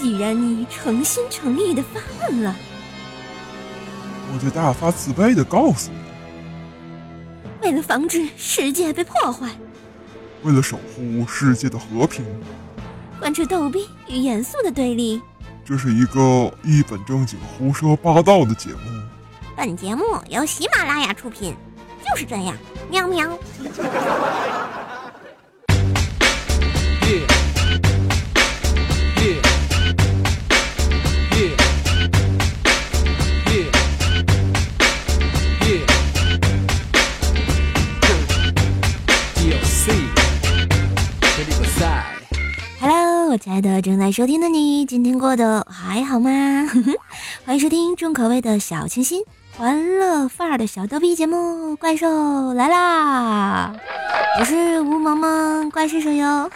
既然你诚心诚意的发问了，我就大发慈悲的告诉你，为了防止世界被破坏，为了守护世界的和平，贯彻逗逼与严肃的对立，这是一个一本正经胡说八道的节目。本节目由喜马拉雅出品，就是这样，喵喵。我亲爱的正在收听的你，今天过得还好吗？欢迎收听重口味的小清新、欢乐范儿的小逗逼节目《怪兽来啦》，我是吴萌萌怪兽手哟。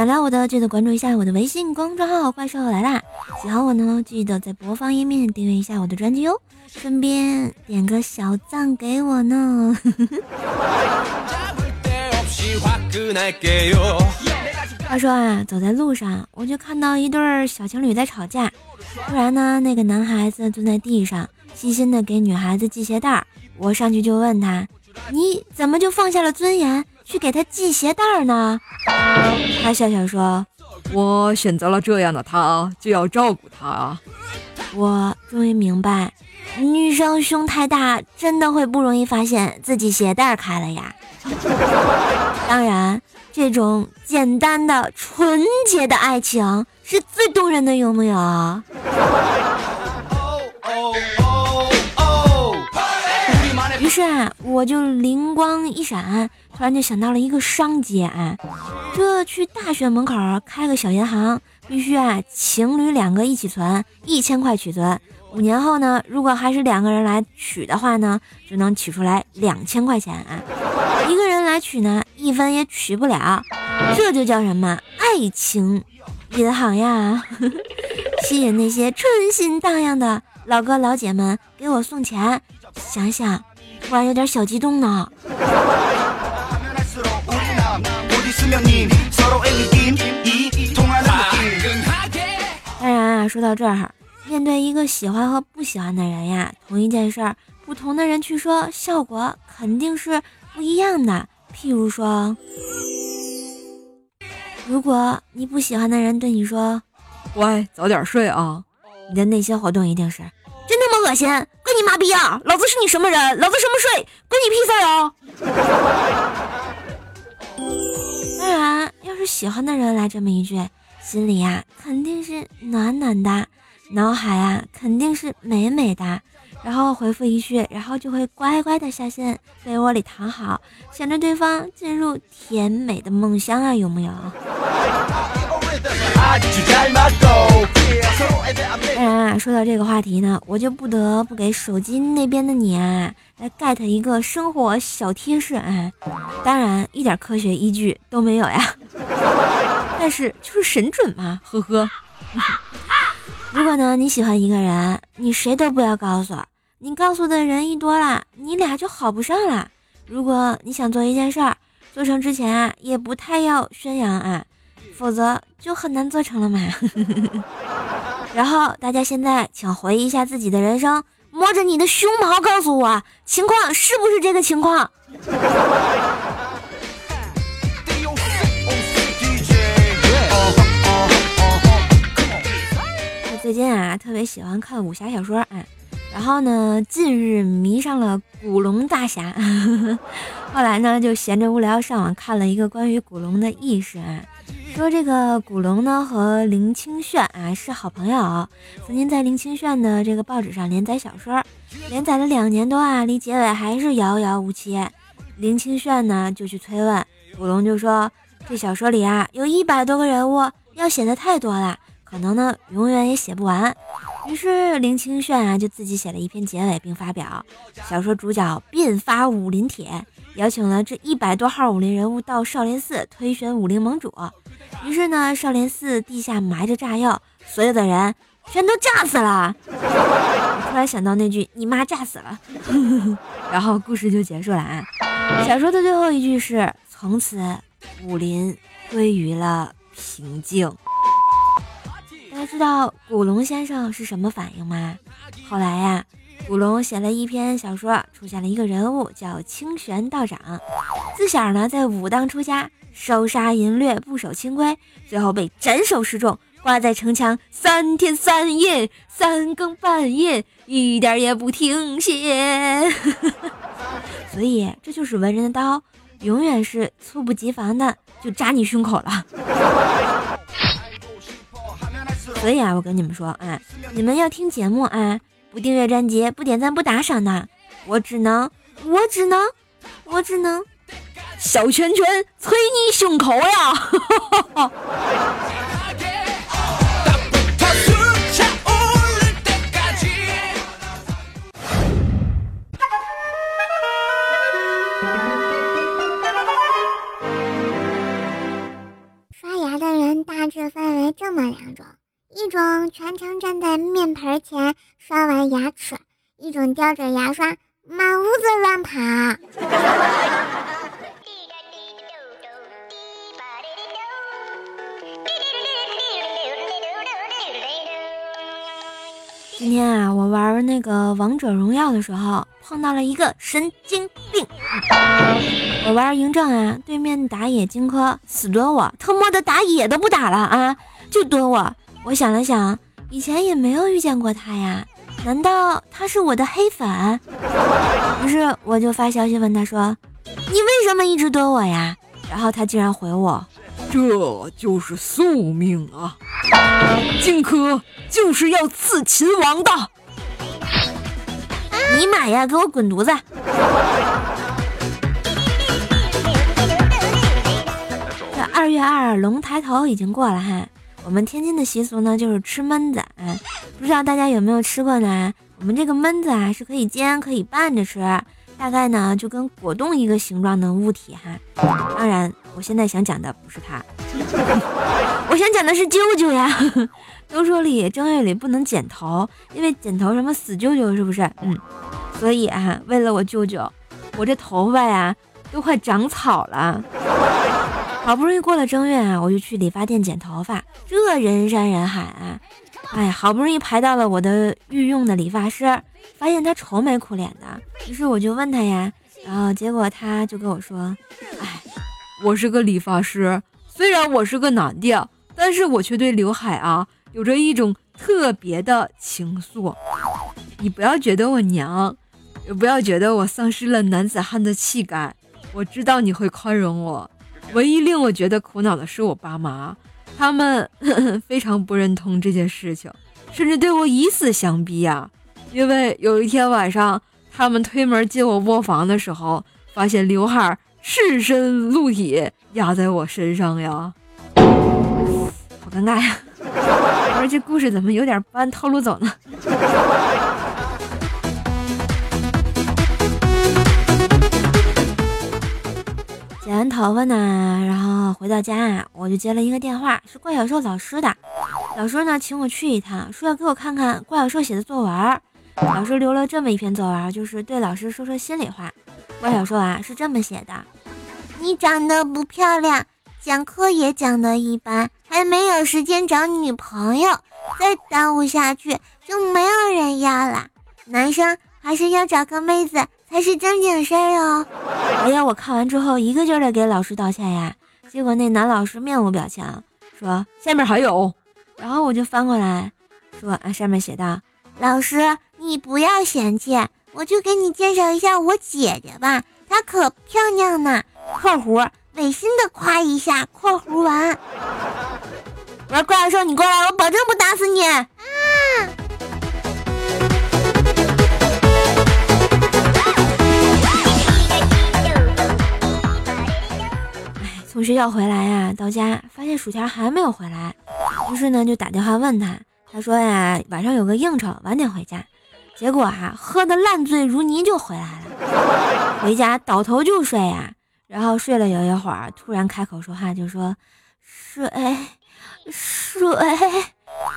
想聊我的记得关注一下我的微信公众号“怪兽来啦”，喜欢我呢记得在播放页面订阅一下我的专辑哦，顺便点个小赞给我呢。话说啊，走在路上，我就看到一对小情侣在吵架。突然呢，那个男孩子蹲在地上，细心的给女孩子系鞋带儿。我上去就问他：“你怎么就放下了尊严，去给他系鞋带儿呢？”他笑笑说：“我选择了这样的他，就要照顾他啊。”我终于明白，女生胸太大，真的会不容易发现自己鞋带开了呀。当然。这种简单的、纯洁的爱情是最动人的，有没有？是啊，我就灵光一闪，突然就想到了一个商机啊！这去大学门口开个小银行，必须啊，情侣两个一起存一千块取存，五年后呢，如果还是两个人来取的话呢，就能取出来两千块钱啊！一个人来取呢，一分也取不了，这就叫什么爱情银行呀！吸引那些春心荡漾的老哥老姐们给我送钱，想想突然有点小激动呢。当然啊，说到这儿，面对一个喜欢和不喜欢的人呀，同一件事儿，不同的人去说，效果肯定是。不一样的，譬如说，如果你不喜欢的人对你说“乖，早点睡啊”，你的内心活动一定是真他妈恶心，关你妈逼啊！老子是你什么人？老子什么税？关你屁事啊！当然，要是喜欢的人来这么一句，心里呀肯定是暖暖的，脑海啊肯定是美美的。然后回复一句，然后就会乖乖的下线被窝里躺好，想着对方进入甜美的梦乡啊，有没有？当然啊，说到这个话题呢，我就不得不给手机那边的你啊来 get 一个生活小贴士啊，当然一点科学依据都没有呀，但是就是神准嘛，呵呵。如果呢你喜欢一个人，你谁都不要告诉。你告诉的人一多了，你俩就好不上了。如果你想做一件事儿，做成之前啊，也不太要宣扬啊，否则就很难做成了嘛。然后大家现在请回忆一下自己的人生，摸着你的胸毛告诉我，情况是不是这个情况？最近啊，特别喜欢看武侠小说，哎。然后呢，近日迷上了古龙大侠，后来呢就闲着无聊上网看了一个关于古龙的轶事啊，说这个古龙呢和林清炫啊是好朋友，曾经在林清炫的这个报纸上连载小说，连载了两年多啊，离结尾还是遥遥无期。林清炫呢就去催问，古龙就说这小说里啊有一百多个人物，要写的太多了，可能呢永远也写不完。于是林清炫啊，就自己写了一篇结尾，并发表小说主角变发武林帖，邀请了这一百多号武林人物到少林寺推选武林盟主。于是呢，少林寺地下埋着炸药，所有的人全都炸死了。突然想到那句“你妈炸死了”，然后故事就结束了啊。小说的最后一句是。从此武林归于了平静。大家知道古龙先生是什么反应吗？后来呀，古龙写了一篇小说，出现了一个人物叫清玄道长，自小呢在武当出家，烧杀淫掠，不守清规，最后被斩首示众。挂在城墙三天三夜，三更半夜一点也不停歇。所以这就是文人的刀，永远是猝不及防的就扎你胸口了。所以啊，我跟你们说啊，你们要听节目啊，不订阅专辑，不点赞，不打赏的，我只能，我只能，我只能小拳拳捶你胸口呀！刷牙的人大致分为这么两种：一种全程盆前刷完牙齿；一种叼着牙刷满屋子乱跑。今天啊，我玩那个王者荣耀的时候，碰到了一个神经病。我玩嬴政啊，对面打野荆轲死蹲我，他妈的打野都不打了啊，就蹲我。我想了想，以前也没有遇见过他呀，难道他是我的黑粉？于是我就发消息问他说：“你为什么一直躲我呀？”然后他竟然回我。这就是宿命啊！荆轲就是要刺秦王的。尼玛呀，给我滚犊子！这二月二龙抬头已经过了哈，我们天津的习俗呢就是吃焖子，哎，不知道大家有没有吃过呢？我们这个焖子啊是可以煎可以拌着吃，大概呢就跟果冻一个形状的物体哈。当然。我现在想讲的不是他，我想讲的是舅舅呀。都说里正月里不能剪头，因为剪头什么死舅舅是不是？嗯，所以啊，为了我舅舅，我这头发呀都快长草了。好不容易过了正月啊，我就去理发店剪头发，这人山人海啊，哎，好不容易排到了我的御用的理发师，发现他愁眉苦脸的，于是我就问他呀，然后结果他就跟我说，哎。我是个理发师，虽然我是个男的，但是我却对刘海啊有着一种特别的情愫。你不要觉得我娘，也不要觉得我丧失了男子汉的气概。我知道你会宽容我。唯一令我觉得苦恼的是我爸妈，他们 非常不认同这件事情，甚至对我以死相逼呀。因为有一天晚上，他们推门进我卧房的时候，发现刘海。赤身露体压在我身上呀，好尴尬呀！我说这故事怎么有点不按套路走呢？剪完头发呢，然后回到家，我就接了一个电话，是怪小兽老师的。老师呢，请我去一趟，说要给我看看怪小兽写的作文。老师留了这么一篇作文，就是对老师说说心里话。怪小兽啊，是这么写的：你长得不漂亮，讲课也讲得一般，还没有时间找女朋友，再耽误下去就没有人要了。男生还是要找个妹子才是正经事儿哦。哎呀，我看完之后一个劲儿的给老师道歉呀，结果那男老师面无表情，说下面还有。然后我就翻过来，说啊，上面写道：老师，你不要嫌弃。我就给你介绍一下我姐姐吧，她可漂亮呢。（括弧违心的夸一下。）（括弧完） 我说怪兽你过来，我保证不打死你。啊！从学校回来呀，到家发现薯条还没有回来，于是呢就打电话问他，他说呀晚上有个应酬，晚点回家。结果啊，喝的烂醉如泥就回来了，回家倒头就睡呀，然后睡了有一会儿，突然开口说话，就说水水。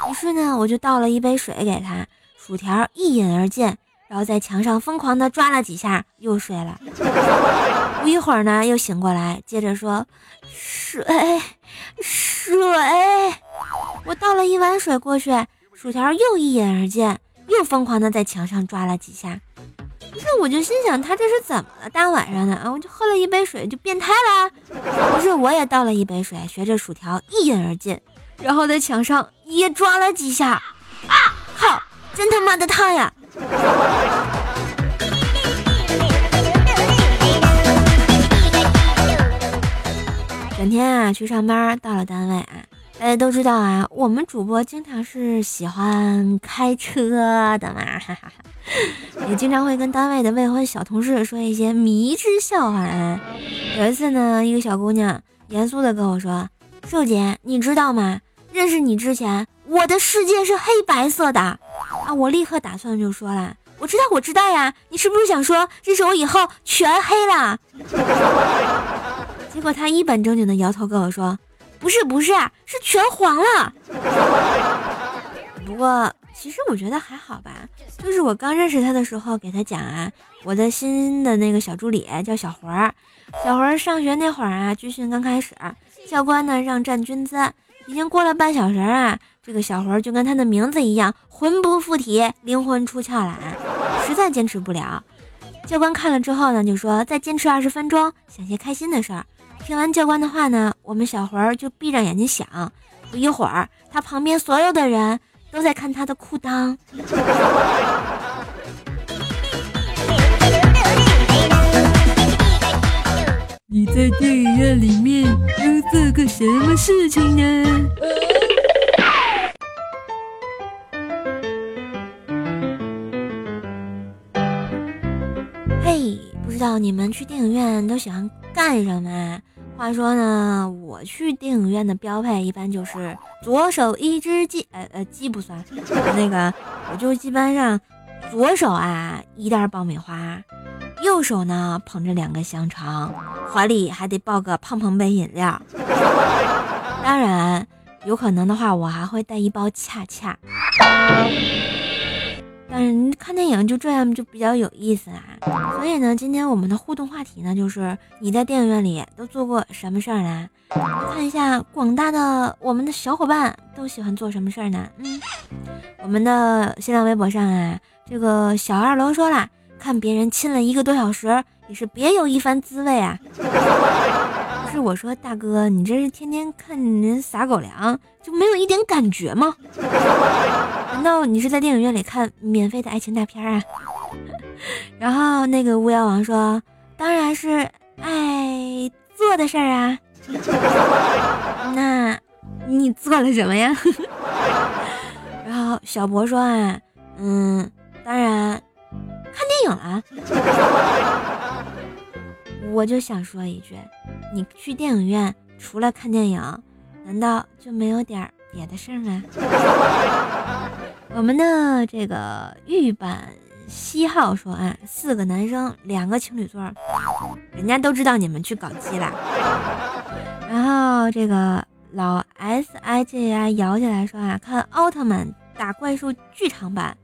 于是呢，我就倒了一杯水给他，薯条一饮而尽，然后在墙上疯狂的抓了几下，又睡了。不一会儿呢，又醒过来，接着说：“水，水。”我倒了一碗水过去，薯条又一饮而尽，又疯狂的在墙上抓了几下。不是，我就心想他这是怎么了？大晚上的啊，我就喝了一杯水就变态了？不是，我也倒了一杯水，学着薯条一饮而尽，然后在墙上也抓了几下。啊！靠！真他妈的烫呀！整天啊去上班，到了单位啊，大家都知道啊，我们主播经常是喜欢开车的嘛，哈哈。也经常会跟单位的未婚小同事说一些迷之笑话。有一次呢，一个小姑娘严肃的跟我说：“瘦姐，你知道吗？认识你之前，我的世界是黑白色的啊！”我立刻打算就说了：“我知道，我知道呀，你是不是想说认识我以后全黑了？”结果他一本正经的摇头跟我说：“不是，不是，是全黄了。”不过。其实我觉得还好吧，就是我刚认识他的时候，给他讲啊，我的新的那个小助理叫小活儿。小活儿上学那会儿啊，军训刚开始，教官呢让站军姿，已经过了半小时啊，这个小活儿就跟他的名字一样，魂不附体，灵魂出窍了，实在坚持不了。教官看了之后呢，就说再坚持二十分钟，想些开心的事儿。听完教官的话呢，我们小魂儿就闭上眼睛想，不一会儿，他旁边所有的人。都在看他的裤裆。你在电影院里面又做个什么事情呢？嘿，不知道你们去电影院都喜欢干什么？话说呢，我去电影院的标配一般就是左手一只鸡，呃呃鸡不算，那个我就基本上左手啊一袋爆米花，右手呢捧着两个香肠，怀里还得抱个胖胖杯饮料。当然，有可能的话，我还会带一包恰恰。嗯，看电影就这样就比较有意思啊。所以呢，今天我们的互动话题呢，就是你在电影院里都做过什么事儿呢？看一下广大的我们的小伙伴都喜欢做什么事儿呢？嗯，我们的新浪微博上啊，这个小二楼说了，看别人亲了一个多小时，也是别有一番滋味啊。是我说，大哥，你这是天天看人撒狗粮，就没有一点感觉吗？难道你是在电影院里看免费的爱情大片啊？然后那个巫妖王说：“当然是爱做的事儿啊。”那你做了什么呀？然后小博说：“啊，嗯，当然看电影了。”我就想说一句，你去电影院除了看电影，难道就没有点别的事儿吗？我们的这个玉版西号说啊，四个男生，两个情侣座，人家都知道你们去搞基了。然后这个老 S I J I 摇起来说啊，看奥特曼打怪兽剧场版。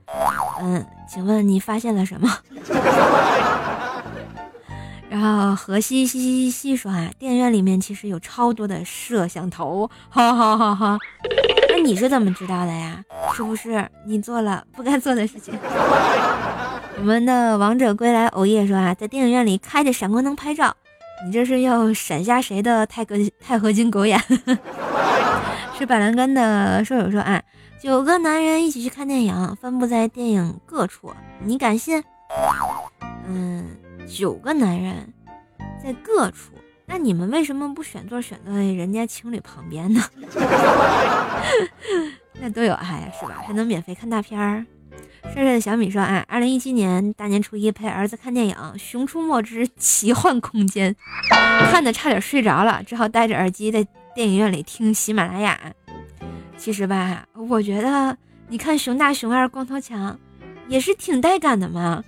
嗯，请问你发现了什么？然后河西西西西说啊，电影院里面其实有超多的摄像头，哈哈哈哈。那你是怎么知道的呀？是不是你做了不该做的事情？我们的王者归来偶夜说啊，在电影院里开着闪光灯拍照，你这是要闪瞎谁的钛合钛合金狗眼？是板蓝根的舍友说啊，九个男人一起去看电影，分布在电影各处，你敢信？嗯。九个男人在各处，那你们为什么不选座选在人家情侣旁边呢？那多有爱呀，是吧？还能免费看大片儿。帅帅的小米说：“啊，二零一七年大年初一陪儿子看电影《熊出没之奇幻空间》，看的差点睡着了，只好戴着耳机在电影院里听喜马拉雅。其实吧，我觉得你看熊大熊二光头强也是挺带感的嘛。”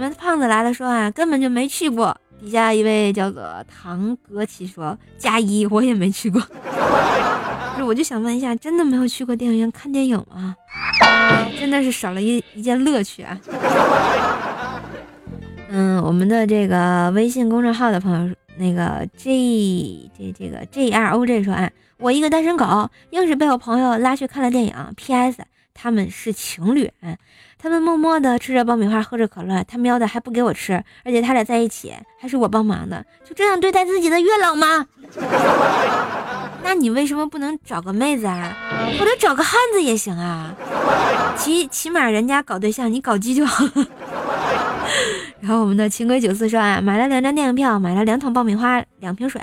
我们胖子来了说啊，根本就没去过。底下一位叫做唐格奇说加一，我也没去过。不是，我就想问一下，真的没有去过电影院看电影吗？真的是少了一一件乐趣啊。嗯，我们的这个微信公众号的朋友，那个 G 这这个 G R O J 说啊，我一个单身狗，硬是被我朋友拉去看了电影。P.S. 他们是情侣，嗯，他们默默的吃着爆米花，喝着可乐，他喵的还不给我吃，而且他俩在一起还是我帮忙的，就这样对待自己的月老吗？那你为什么不能找个妹子啊，或者找个汉子也行啊？起起码人家搞对象，你搞基就好。然后我们的情归九四说啊，买了两张电影票，买了两桶爆米花，两瓶水，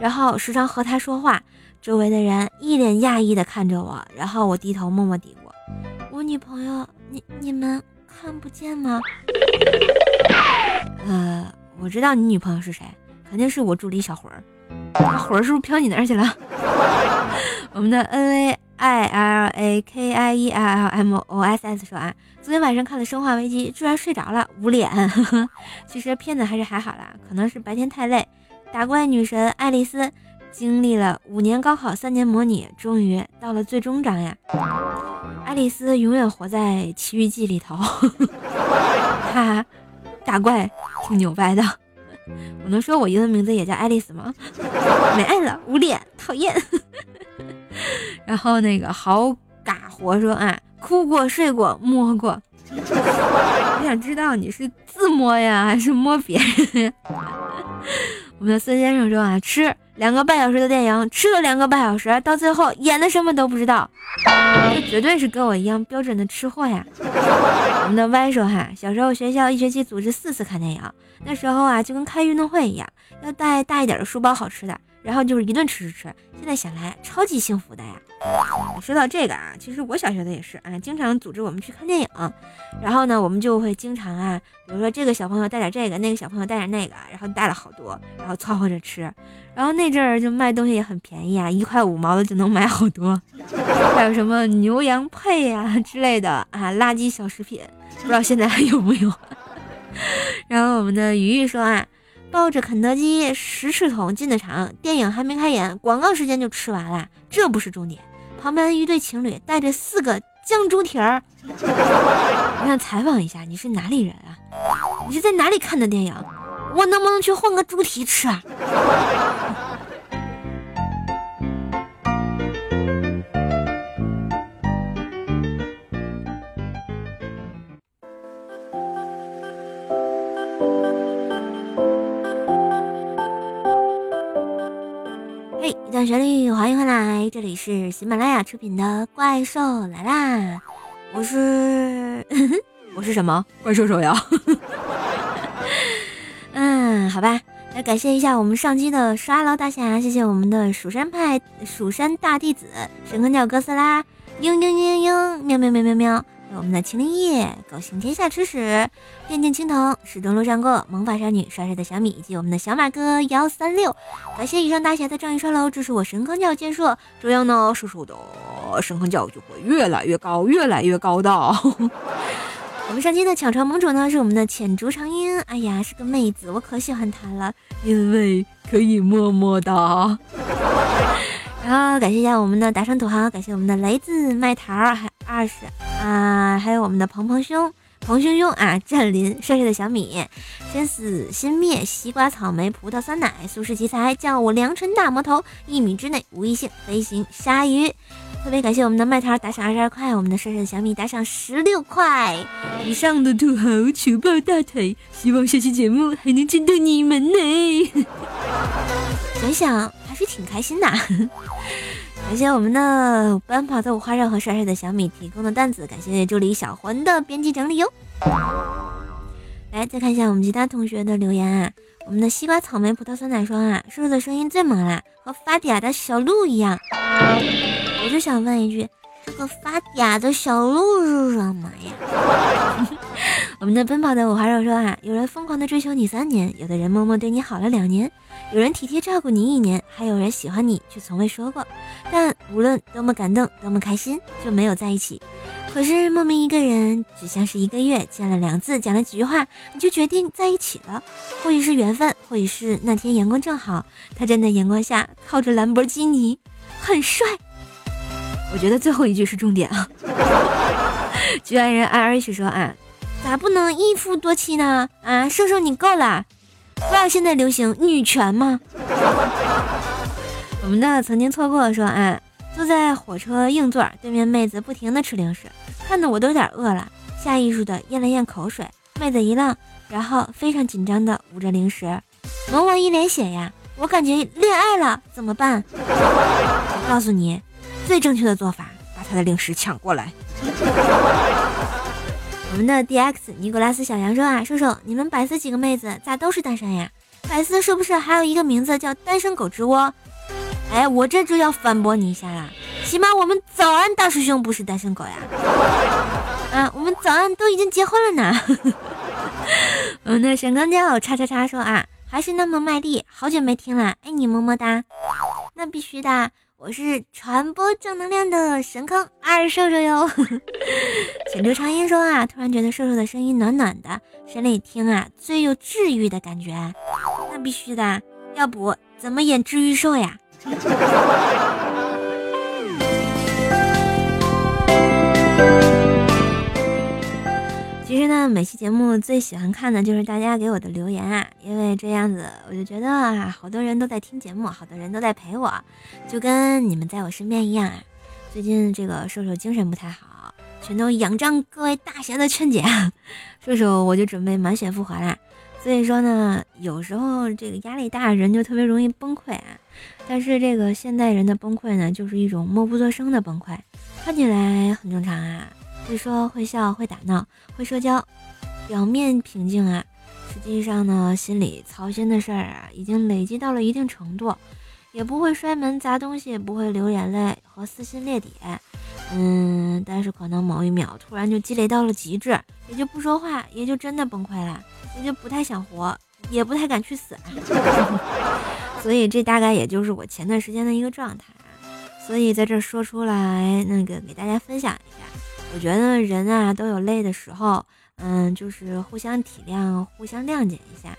然后时常和他说话，周围的人一脸讶异的看着我，然后我低头默默嘀咕：“我女朋友，你你们看不见吗？”呃，我知道你女朋友是谁，肯定是我助理小魂儿，魂儿是不是飘你那儿去了？我们的 N A I L A K I E L L M O S S 说啊，昨天晚上看了《生化危机》，居然睡着了，捂脸。其实片子还是还好啦，可能是白天太累。打怪女神爱丽丝经历了五年高考、三年模拟，终于到了最终章呀！爱丽丝永远活在《奇遇记》里头。哈，打怪挺牛掰的。我能说我英文名字也叫爱丽丝吗？没爱了，捂脸，讨厌。然后那个好嘎活说啊，哭过、睡过、摸过。我想知道你是自摸呀，还是摸别人？我们的孙先生说啊，吃两个半小时的电影，吃了两个半小时，到最后演的什么都不知道，这绝对是跟我一样标准的吃货呀。我们的歪说哈，小时候学校一学期组织四次看电影，那时候啊就跟开运动会一样，要带大一点的书包，好吃的。然后就是一顿吃吃吃，现在想来超级幸福的呀。说到这个啊，其实我小学的也是啊，经常组织我们去看电影，然后呢，我们就会经常啊，比如说这个小朋友带点这个，那个小朋友带点那个，然后带了好多，然后凑合着吃。然后那阵儿就卖东西也很便宜啊，一块五毛的就能买好多，还有什么牛羊配呀之类的啊，垃圾小食品，不知道现在还有没有。然后我们的鱼鱼说啊。抱着肯德基十翅桶进的场，电影还没开演，广告时间就吃完了。这不是重点，旁边一对情侣带着四个酱猪蹄儿。我想采访一下，你是哪里人啊？你是在哪里看的电影？我能不能去换个猪蹄吃啊？一段旋律，欢迎回来，这里是喜马拉雅出品的《怪兽来啦》，我是 我是什么怪兽手摇？嗯，好吧，来感谢一下我们上期的刷楼大侠，谢谢我们的蜀山派蜀山大弟子神坑教哥斯拉，嘤嘤嘤嘤，喵喵喵喵喵。我们的麒麟夜，狗行天下吃屎，电竞青铜，始终路上过，萌法少女，帅帅的小米，以及我们的小马哥幺三六，感谢以上大侠的仗义刷楼，支持我神坑教建设，这样呢，叔叔的神坑教就会越来越高，越来越高的。我们上期的抢床盟主呢，是我们的浅竹长音，哎呀，是个妹子，我可喜欢她了，因为可以么么哒。然后感谢一下我们的打赏土豪，感谢我们的雷子麦桃，还二十啊，还有我们的鹏鹏兄、鹏兄兄啊，战林帅帅的小米，先死心灭，西瓜草莓葡萄酸奶，苏式奇才，叫我良辰大魔头，一米之内无异性，飞行鲨鱼。特别感谢我们的麦桃打赏二十二块，我们的帅帅的小米打赏十六块。以上的土豪求抱大腿，希望下期节目还能见到你们呢。想想还。是挺开心的，感谢我们的奔跑的五花肉和帅帅的小米提供的段子，感谢助理小魂的编辑整理哟。来，再看一下我们其他同学的留言啊，我们的西瓜草莓葡萄酸奶霜啊，叔叔的声音最萌了，和发嗲的小鹿一样。我就想问一句，这个发嗲的小鹿是什么呀？我们的奔跑的五花肉说啊，有人疯狂的追求你三年，有的人默默对你好了两年。有人体贴照顾你一年，还有人喜欢你却从未说过。但无论多么感动，多么开心，就没有在一起。可是莫名一个人，只像是一个月见了两次，讲了几句话，你就决定在一起了。或许是缘分，或许是那天阳光正好，他站在阳光下，靠着兰博基尼，很帅。我觉得最后一句是重点啊。局外人 I R H 说啊。咋不能一夫多妻呢？啊，瘦瘦你够了，不知道现在流行女权吗？我们的曾经错过说，啊，坐在火车硬座，对面妹子不停的吃零食，看得我都有点饿了，下意识的咽了咽口水。妹子一愣，然后非常紧张的捂着零食，萌萌一脸血呀，我感觉恋爱了，怎么办？我告诉你，最正确的做法，把他的零食抢过来。我们的 D X 尼古拉斯小杨说啊，叔叔，你们百思几个妹子咋都是单身呀？百思是不是还有一个名字叫单身狗之窝？哎，我这就要反驳你一下啦，起码我们早安大师兄不是单身狗呀。啊，我们早安都已经结婚了呢。嗯，那沈钢叫叉叉叉说啊，还是那么卖力，好久没听了，爱你么么哒。那必须的。我是传播正能量的神坑二瘦瘦哟，浅流长音说啊，突然觉得瘦瘦的声音暖暖的，谁里听啊最有治愈的感觉，那必须的，要不怎么演治愈兽呀？其实呢，每期节目最喜欢看的就是大家给我的留言啊，因为这样子我就觉得啊，好多人都在听节目，好多人都在陪我，就跟你们在我身边一样啊。最近这个瘦瘦精神不太好，全都仰仗各位大侠的劝解，瘦瘦我就准备满血复活啦。所以说呢，有时候这个压力大，人就特别容易崩溃啊。但是这个现代人的崩溃呢，就是一种默不作声的崩溃，看起来很正常啊。会说会笑会打闹会社交，表面平静啊，实际上呢，心里操心的事儿啊，已经累积到了一定程度，也不会摔门砸东西，不会流眼泪和撕心裂底，嗯，但是可能某一秒突然就积累到了极致，也就不说话，也就真的崩溃了，也就不太想活，也不太敢去死，所以这大概也就是我前段时间的一个状态，所以在这说出来，那个给大家分享一下。我觉得人啊都有累的时候，嗯，就是互相体谅、互相谅解一下，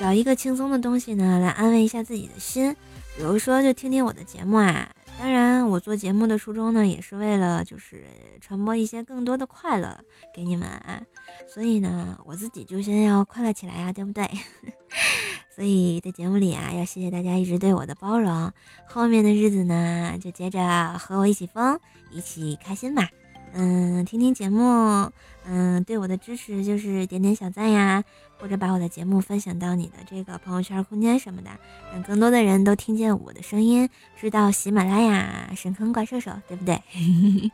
找一个轻松的东西呢来安慰一下自己的心，比如说就听听我的节目啊。当然，我做节目的初衷呢也是为了就是传播一些更多的快乐给你们，啊。所以呢我自己就先要快乐起来呀，对不对？所以在节目里啊要谢谢大家一直对我的包容，后面的日子呢就接着和我一起疯，一起开心吧。嗯，听听节目，嗯，对我的支持就是点点小赞呀，或者把我的节目分享到你的这个朋友圈、空间什么的，让更多的人都听见我的声音，知道喜马拉雅神坑怪兽手，对不对？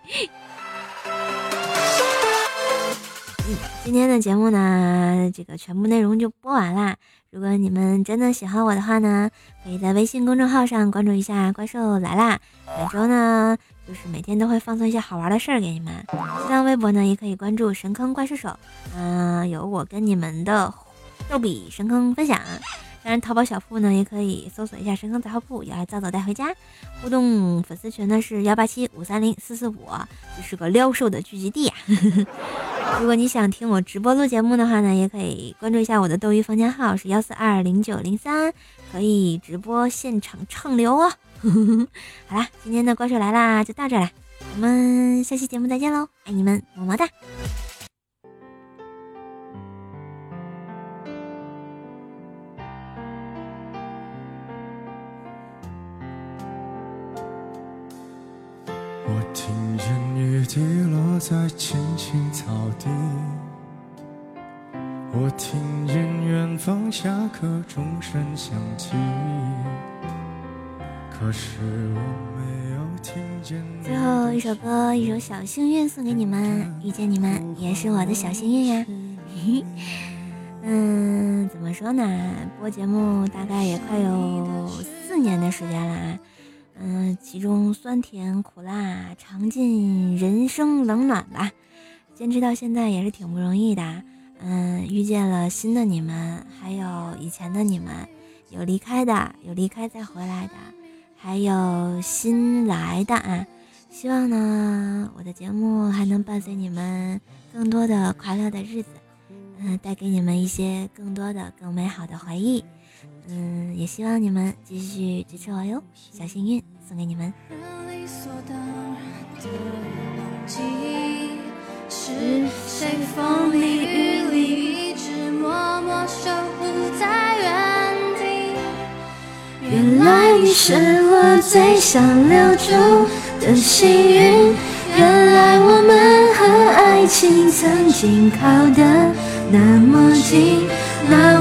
今天的节目呢，这个全部内容就播完啦。如果你们真的喜欢我的话呢，可以在微信公众号上关注一下“怪兽来啦”。每周呢，就是每天都会放送一些好玩的事儿给你们。新浪微博呢，也可以关注“神坑怪兽手”，嗯，有我跟你们的逗比神坑分享。当然，淘宝小铺呢，也可以搜索一下“神坑杂货铺”，要来早早带回家。互动粉丝群呢是幺八七五三零四四五，这是个撩瘦的聚集地呀。如果你想听我直播录节目的话呢，也可以关注一下我的斗鱼房间号是幺四二零九零三，可以直播现场畅聊哦。好啦，今天的怪兽来啦，就到这了，我们下期节目再见喽，爱你们，么么哒。在青青草地，我听见远方下课钟声响起，可是我没有听见。最后一首歌，一首小幸运送给你们，遇见你们也是我的小幸运呀。嗯，怎么说呢？播节目大概也快有四年的时间了。嗯，其中酸甜苦辣尝尽人生冷暖吧，坚持到现在也是挺不容易的。嗯，遇见了新的你们，还有以前的你们，有离开的，有离开再回来的，还有新来的啊。希望呢，我的节目还能伴随你们更多的快乐的日子，嗯，带给你们一些更多的更美好的回忆。嗯，也希望你们继续支持我哟，小幸运送给你们。是谁风里雨里一直默默守护在原地？原来你是我最想留住的幸运，原来我们和爱情曾经靠得那么近，那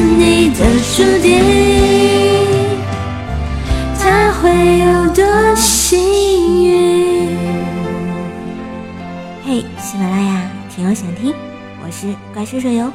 你的注定，他会有多幸运？嘿，喜马拉雅，听我想听，我是怪兽手游。